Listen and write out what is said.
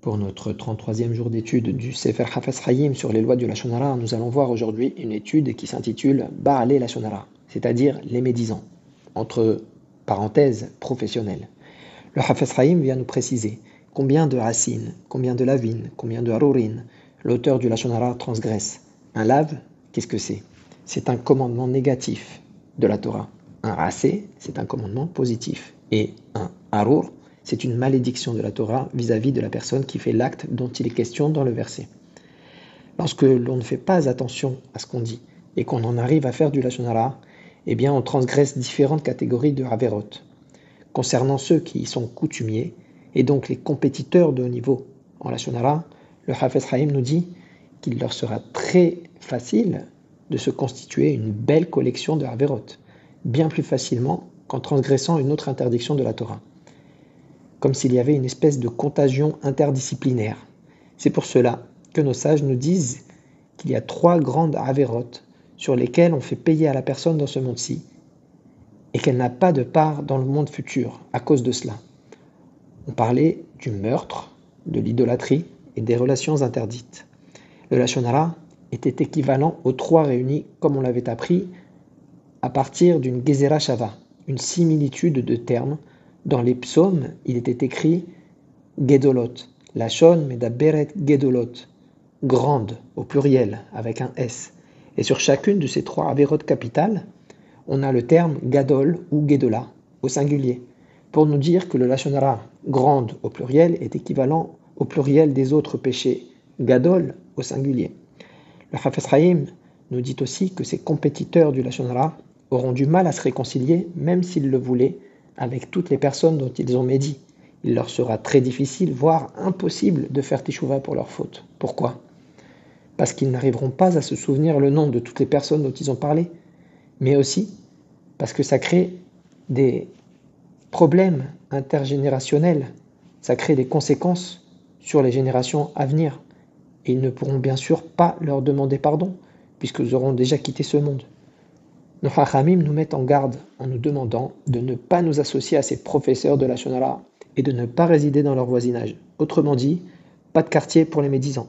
Pour notre 33e jour d'étude du Sefer Hafez Hayim sur les lois du Lachonara, nous allons voir aujourd'hui une étude qui s'intitule Baalé Lachonara, c'est-à-dire les médisants, entre parenthèses professionnels. Le Hafez Hayim vient nous préciser combien de racines, combien de lavines, combien de harourines l'auteur du Lachonara transgresse. Un lave, qu'est-ce que c'est? C'est un commandement négatif de la Torah. Un racé, c'est un commandement positif. Et un harour, c'est une malédiction de la Torah vis-à-vis de la personne qui fait l'acte dont il est question dans le verset. Lorsque l'on ne fait pas attention à ce qu'on dit et qu'on en arrive à faire du Lachonara, eh bien on transgresse différentes catégories de Haverot. Concernant ceux qui y sont coutumiers, et donc les compétiteurs de haut niveau en Lachonara, le Hafez Haïm nous dit qu'il leur sera très facile de se constituer une belle collection de Haverot, bien plus facilement qu'en transgressant une autre interdiction de la Torah comme s'il y avait une espèce de contagion interdisciplinaire. C'est pour cela que nos sages nous disent qu'il y a trois grandes avérotes sur lesquelles on fait payer à la personne dans ce monde-ci et qu'elle n'a pas de part dans le monde futur à cause de cela. On parlait du meurtre, de l'idolâtrie et des relations interdites. Le Lachonara était équivalent aux trois réunis comme on l'avait appris à partir d'une Gezerah Shava, une similitude de termes dans les psaumes, il était écrit Gedolot, Lachon Medaberet Gedolot, grande au pluriel avec un S. Et sur chacune de ces trois avérotes capitales, on a le terme Gadol ou Gedola au singulier, pour nous dire que le Lachonara grande au pluriel est équivalent au pluriel des autres péchés, Gadol au singulier. Le Hafez nous dit aussi que ces compétiteurs du Lachonara auront du mal à se réconcilier, même s'ils le voulaient, avec toutes les personnes dont ils ont médit. Il leur sera très difficile, voire impossible, de faire teshuva pour leurs fautes. Pourquoi? Parce qu'ils n'arriveront pas à se souvenir le nom de toutes les personnes dont ils ont parlé, mais aussi parce que ça crée des problèmes intergénérationnels, ça crée des conséquences sur les générations à venir. Et ils ne pourront bien sûr pas leur demander pardon, puisqu'ils auront déjà quitté ce monde. Nos Chachamim nous mettent en garde en nous demandant de ne pas nous associer à ces professeurs de la Shonara et de ne pas résider dans leur voisinage. Autrement dit, pas de quartier pour les médisants.